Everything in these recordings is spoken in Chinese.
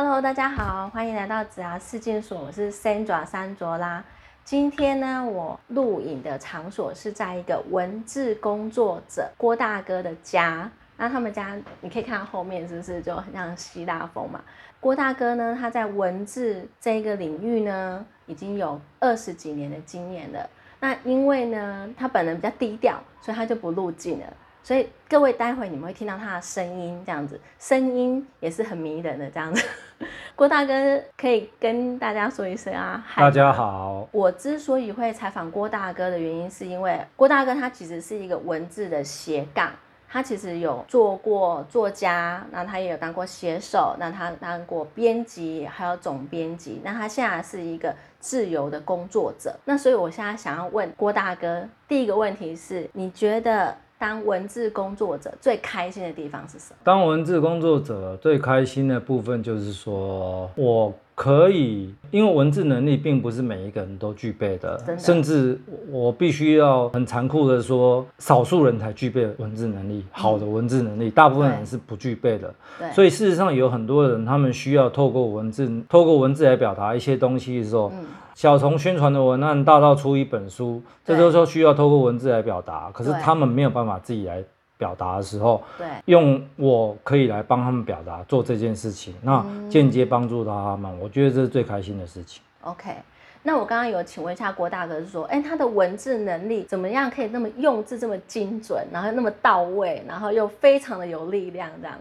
Hello，大家好，欢迎来到子牙四境所，我是 Sandra 山卓拉。今天呢，我录影的场所是在一个文字工作者郭大哥的家。那他们家你可以看到后面是不是就很像希腊风嘛？郭大哥呢，他在文字这个领域呢，已经有二十几年的经验了。那因为呢，他本人比较低调，所以他就不入镜了。所以各位，待会你们会听到他的声音，这样子，声音也是很迷人的这样子。郭大哥可以跟大家说一声啊，大家好。我之所以会采访郭大哥的原因，是因为郭大哥他其实是一个文字的斜杠，他其实有做过作家，那他也有当过写手，那他当过编辑，还有总编辑，那他现在是一个自由的工作者。那所以我现在想要问郭大哥，第一个问题是，你觉得？当文字工作者最开心的地方是什么？当文字工作者最开心的部分就是说，我可以，因为文字能力并不是每一个人都具备的，甚至我必须要很残酷的说，少数人才具备文字能力，好的文字能力，大部分人是不具备的。所以事实上有很多人，他们需要透过文字，透过文字来表达一些东西的时候。小从宣传的文案，大到出一本书，这都是需要透过文字来表达。可是他们没有办法自己来表达的时候，对，用我可以来帮他们表达做这件事情，那间接帮助到他们，我觉得这是最开心的事情。OK，那我刚刚有请问一下郭大哥，是说，哎，他的文字能力怎么样，可以那么用字这么精准，然后那么到位，然后又非常的有力量，这样。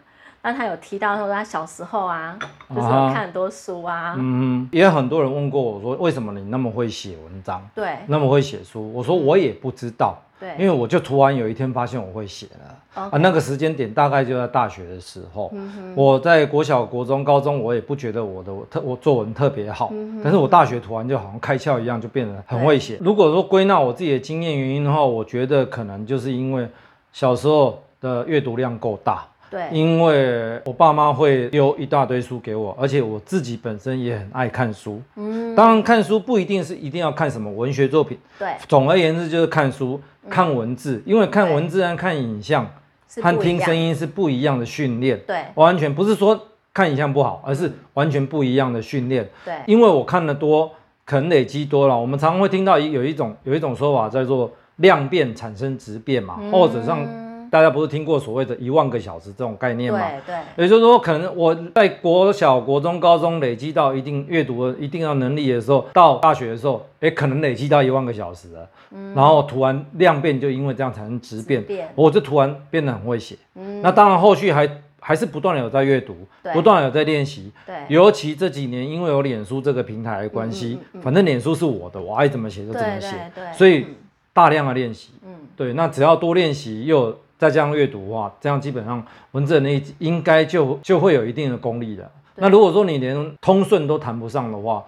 那他有提到说他小时候啊，就是看很多书啊。嗯，也有很多人问过我说，为什么你那么会写文章？对，那么会写书。我说我也不知道。对，因为我就突然有一天发现我会写了。啊，那个时间点大概就在大学的时候。嗯我在国小、国中、高中，我也不觉得我的特我作文特别好。嗯但是我大学突然就好像开窍一样，就变得很会写。如果说归纳我自己的经验原因的话，我觉得可能就是因为小时候的阅读量够大。对，因为我爸妈会丢一大堆书给我，而且我自己本身也很爱看书。嗯，当然看书不一定是一定要看什么文学作品。对，总而言之就是看书、看文字，因为看文字和看影像和听声音是不一样的训练。对，完全不是说看影像不好，而是完全不一样的训练。对，因为我看的多，可能累积多了。我们常常会听到有一种有一种说法叫做量变产生质变嘛，或者让。大家不是听过所谓的一万个小时这种概念吗？对对。也就是说，可能我在国小、国中、高中累积到一定阅读的一定要能力的时候，到大学的时候，哎，可能累积到一万个小时了。嗯。然后突然量变，就因为这样产生质变，我就突然变得很会写。嗯。那当然，后续还还是不断的有在阅读，不断有在练习。对。尤其这几年，因为有脸书这个平台的关系，反正脸书是我的，我爱怎么写就怎么写。所以大量的练习。嗯。对，那只要多练习又。再加上阅读的话，这样基本上文字能力应该就就会有一定的功力了。那如果说你连通顺都谈不上的话，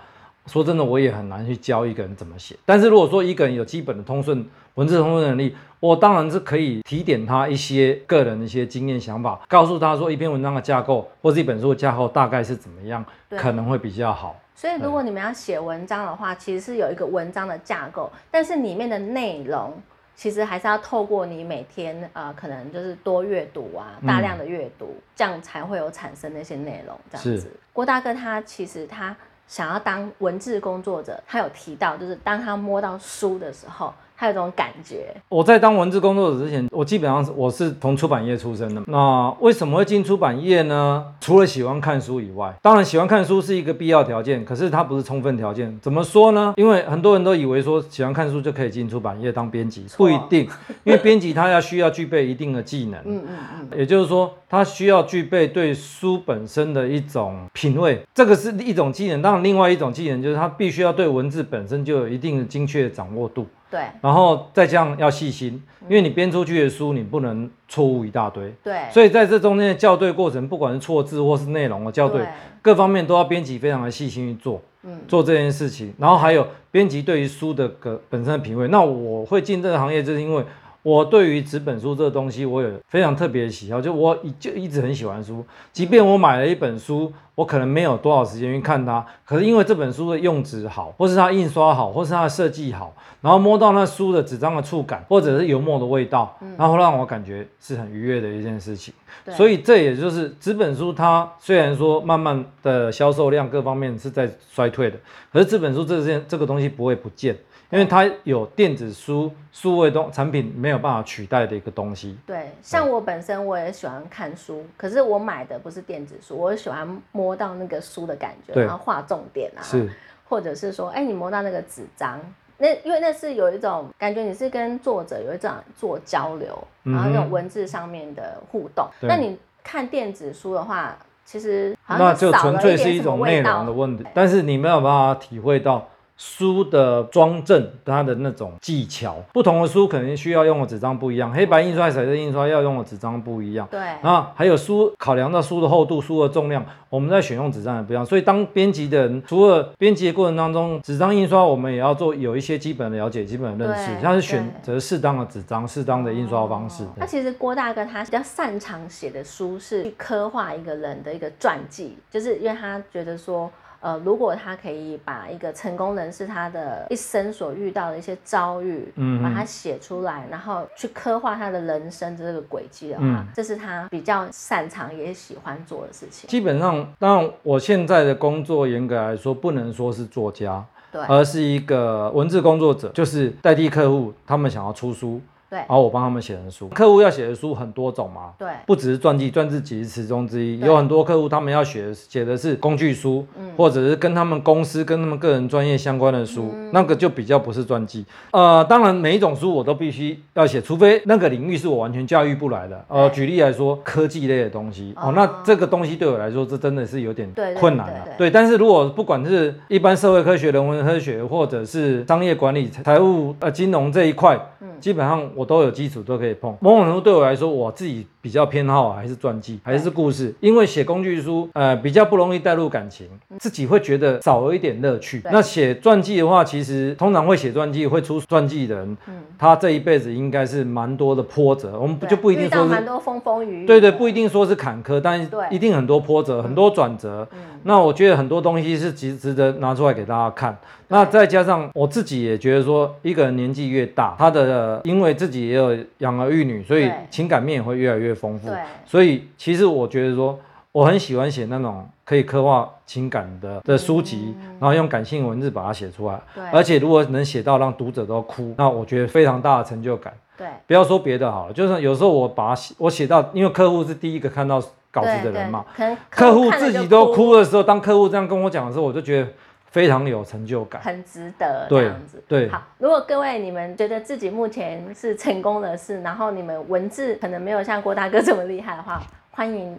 说真的，我也很难去教一个人怎么写。但是如果说一个人有基本的通顺文字通顺能力，我当然是可以提点他一些个人的一些经验想法，告诉他说一篇文章的架构或是一本书的架构大概是怎么样，可能会比较好。所以如果你们要写文章的话，其实是有一个文章的架构，但是里面的内容。其实还是要透过你每天呃，可能就是多阅读啊，大量的阅读，这样才会有产生那些内容。这样子，郭大哥他其实他想要当文字工作者，他有提到，就是当他摸到书的时候。还有这种感觉。我在当文字工作者之前，我基本上是我是从出版业出身的。那为什么会进出版业呢？除了喜欢看书以外，当然喜欢看书是一个必要条件，可是它不是充分条件。怎么说呢？因为很多人都以为说喜欢看书就可以进出版业当编辑，不一定。因为编辑他要需要具备一定的技能，嗯嗯嗯，也就是说他需要具备对书本身的一种品味，这个是一种技能。当然，另外一种技能就是他必须要对文字本身就有一定的精确掌握度。对，然后再这样要细心，因为你编出去的书，你不能错误一大堆。对，所以在这中间的校对过程，不管是错字或是内容的校对，各方面都要编辑非常的细心去做，嗯，做这件事情。然后还有编辑对于书的个本身的品味。那我会进这个行业，就是因为。我对于纸本书这个东西，我有非常特别的喜好，就我就一直很喜欢书，即便我买了一本书。我可能没有多少时间去看它，可是因为这本书的用纸好，或是它印刷好，或是它的设计好，然后摸到那书的纸张的触感，或者是油墨的味道，然后让我感觉是很愉悦的一件事情。所以这也就是纸本书，它虽然说慢慢的销售量各方面是在衰退的，可是纸本书这件这个东西不会不见。因为它有电子书数位东产品没有办法取代的一个东西。对，像我本身我也喜欢看书，可是我买的不是电子书，我喜欢摸到那个书的感觉，然后画重点啊，是，或者是说，哎，你摸到那个纸张，那因为那是有一种感觉，你是跟作者有一种做交流，然后那种文字上面的互动。那你看电子书的话，其实那就纯粹是一种内容的问题，但是你没有办法体会到。书的装帧，它的那种技巧，不同的书可能需要用的纸张不一样，黑白印刷、彩色印刷要用的纸张不一样。对，然后还有书考量到书的厚度、书的重量，我们在选用纸张也不一样。所以当编辑的人，除了编辑的过程当中，纸张印刷我们也要做有一些基本的了解、基本的认识，像是选择适当的纸张、适当的印刷方式。那其实郭大哥他比较擅长写的书是去刻画一个人的一个传记，就是因为他觉得说。呃，如果他可以把一个成功人士他的一生所遇到的一些遭遇，嗯，把它写出来，然后去刻画他的人生这个轨迹的话，这是他比较擅长也喜欢做的事情。基本上，当然我现在的工作严格来说不能说是作家，对，而是一个文字工作者，就是代替客户，他们想要出书。对，然后我帮他们写的书，客户要写的书很多种嘛，对，不只是传记，传记只是其中之一，有很多客户他们要写写的是工具书，嗯，或者是跟他们公司跟他们个人专业相关的书，那个就比较不是传记。呃，当然每一种书我都必须要写，除非那个领域是我完全驾驭不来的。呃，举例来说，科技类的东西，哦，那这个东西对我来说，这真的是有点困难了。对，但是如果不管是一般社会科学、人文科学，或者是商业管理、财务、呃金融这一块。基本上我都有基础，都可以碰。某种程度对我来说，我自己比较偏好还是传记，还是故事，因为写工具书，呃，比较不容易带入感情，自己会觉得少了一点乐趣。那写传记的话，其实通常会写传记、会出传记的人，他这一辈子应该是蛮多的波折。我们不就不一定说是蛮多风风雨雨。对对，不一定说是坎坷，但一定很多波折，很多转折。那我觉得很多东西是值值得拿出来给大家看。那再加上我自己也觉得说，一个人年纪越大，他的因为自己也有养儿育女，所以情感面也会越来越丰富。所以其实我觉得说，我很喜欢写那种可以刻画情感的的书籍，然后用感性文字把它写出来。而且如果能写到让读者都哭，那我觉得非常大的成就感。对。不要说别的好了，就是有时候我把它写，我写到，因为客户是第一个看到稿子的人嘛，客户自己都哭的时候，当客户这样跟我讲的时候，我就觉得。非常有成就感，很值得这样子。对，好，如果各位你们觉得自己目前是成功的事，然后你们文字可能没有像郭大哥这么厉害的话，欢迎。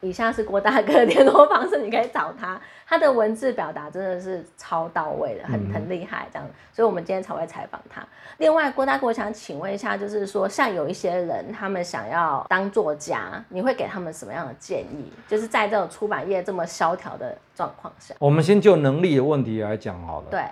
以下是郭大哥的联络方式，你可以找他。他的文字表达真的是超到位的，很很厉害，这样。所以我们今天才会采访他。另外，郭大哥，我想请问一下，就是说，像有一些人，他们想要当作家，你会给他们什么样的建议？就是在这种出版业这么萧条的状况下，我们先就能力的问题来讲好了。对，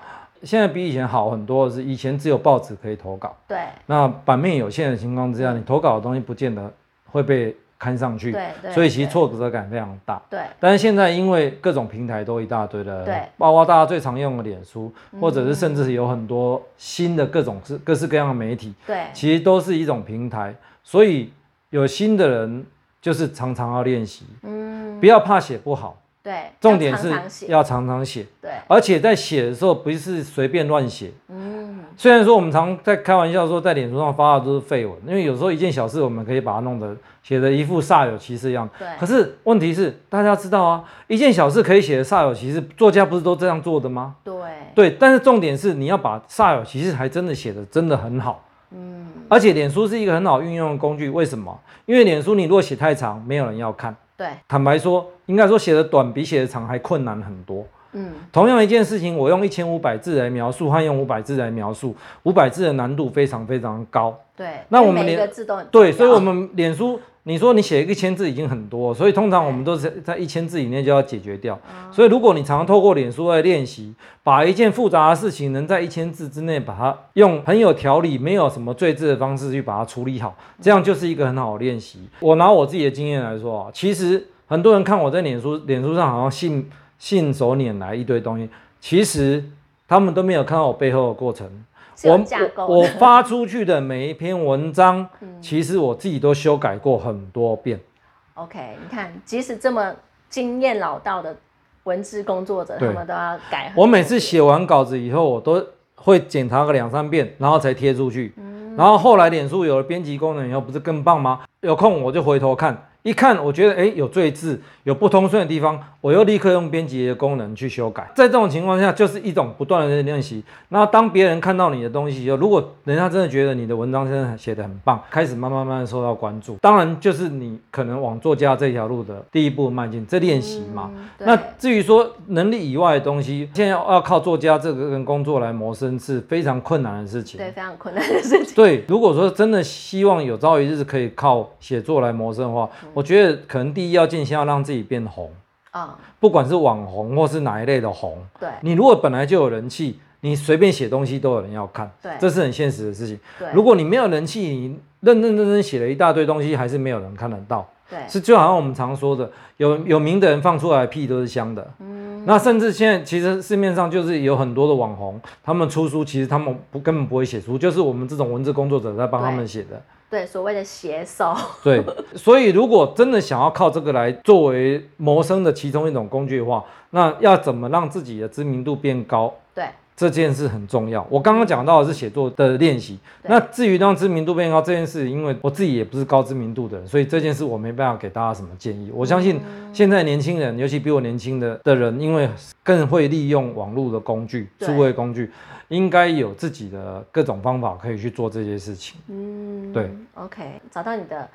现在比以前好很多，是以前只有报纸可以投稿，对，那版面有限的情况之下，你投稿的东西不见得会被。看上去，对，所以其实挫折感非常大。对，但是现在因为各种平台都一大堆的，对，包括大家最常用的脸书，或者是甚至是有很多新的各种各式各样的媒体，对，其实都是一种平台。所以有新的人就是常常要练习，嗯，不要怕写不好。对，重点是要常常写，对，而且在写的时候不是随便乱写，嗯，虽然说我们常在开玩笑说在脸书上发的都是废文，因为有时候一件小事我们可以把它弄得写的一副煞有其事一样，对，可是问题是大家知道啊，一件小事可以写的煞有其事，作家不是都这样做的吗？对，对，但是重点是你要把煞有其事还真的写的真的很好，嗯，而且脸书是一个很好运用的工具，为什么？因为脸书你如果写太长，没有人要看。对，坦白说，应该说写的短比写的长还困难很多。嗯，同样一件事情，我用一千五百字来描述，和用五百字来描述，五百字的难度非常非常高。对，那我们每个字都很对，所以我们脸书你说你写一个千字已经很多，所以通常我们都是在一千字以内就要解决掉。所以如果你常常透过脸书来练习，把一件复杂的事情能在一千字之内把它用很有条理、没有什么赘字的方式去把它处理好，这样就是一个很好的练习。我拿我自己的经验来说啊，其实很多人看我在脸书脸书上好像信信手拈来一堆东西，其实他们都没有看到我背后的过程。我我发出去的每一篇文章，其实我自己都修改过很多遍。OK，你看，即使这么经验老道的文字工作者，他们都要改。我每次写完稿子以后，我都会检查个两三遍，然后才贴出去。然后后来脸书有了编辑功能以后，不是更棒吗？有空我就回头看。一看，我觉得哎，有赘字，有不通顺的地方，我又立刻用编辑的功能去修改。在这种情况下，就是一种不断的练习。那当别人看到你的东西，就如果人家真的觉得你的文章真的写得很棒，开始慢慢慢慢受到关注，当然就是你可能往作家这条路的第一步迈进，这练习嘛。那至于说能力以外的东西，现在要靠作家这个跟工作来谋生是非常困难的事情。对，非常困难的事情。对，如果说真的希望有朝一日可以靠写作来谋生的话，我觉得可能第一要件先要让自己变红啊，不管是网红或是哪一类的红。对，你如果本来就有人气，你随便写东西都有人要看。对，这是很现实的事情。对，如果你没有人气，你认认真真写了一大堆东西，还是没有人看得到。对，是就好像我们常说的，有有名的人放出来屁都是香的。嗯，那甚至现在其实市面上就是有很多的网红，他们出书，其实他们不根本不会写书，就是我们这种文字工作者在帮他们写的。对，所谓的写手。对，所以如果真的想要靠这个来作为谋生的其中一种工具的话，那要怎么让自己的知名度变高？对，这件事很重要。我刚刚讲到的是写作的练习，那至于让知名度变高这件事，因为我自己也不是高知名度的人，所以这件事我没办法给大家什么建议。我相信现在年轻人，尤其比我年轻的的人，因为更会利用网络的工具、数位工具。应该有自己的各种方法可以去做这些事情。嗯，对。OK，找到你的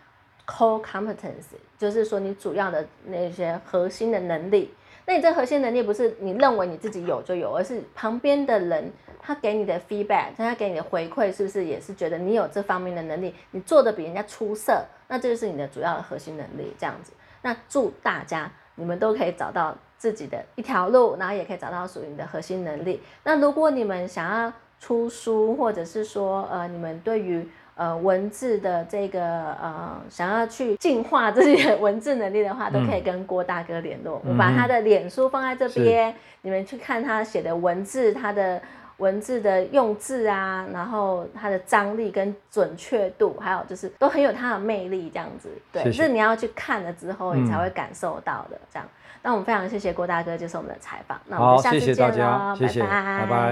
core competence，就是说你主要的那些核心的能力。那你这核心能力不是你认为你自己有就有，而是旁边的人他给你的 feedback，他给你的回馈，是不是也是觉得你有这方面的能力，你做的比人家出色，那这就是你的主要的核心能力。这样子，那祝大家你们都可以找到。自己的一条路，然后也可以找到属于你的核心能力。那如果你们想要出书，或者是说，呃，你们对于呃文字的这个呃想要去进化自己的文字能力的话，都可以跟郭大哥联络。我把他的脸书放在这边，你们去看他写的文字，他的文字的用字啊，然后它的张力跟准确度，还有就是都很有它的魅力，这样子。对，是你要去看了之后，你才会感受到的，这样。那我们非常谢谢郭大哥接受我们的采访，那我们下次见喽，拜拜，拜拜。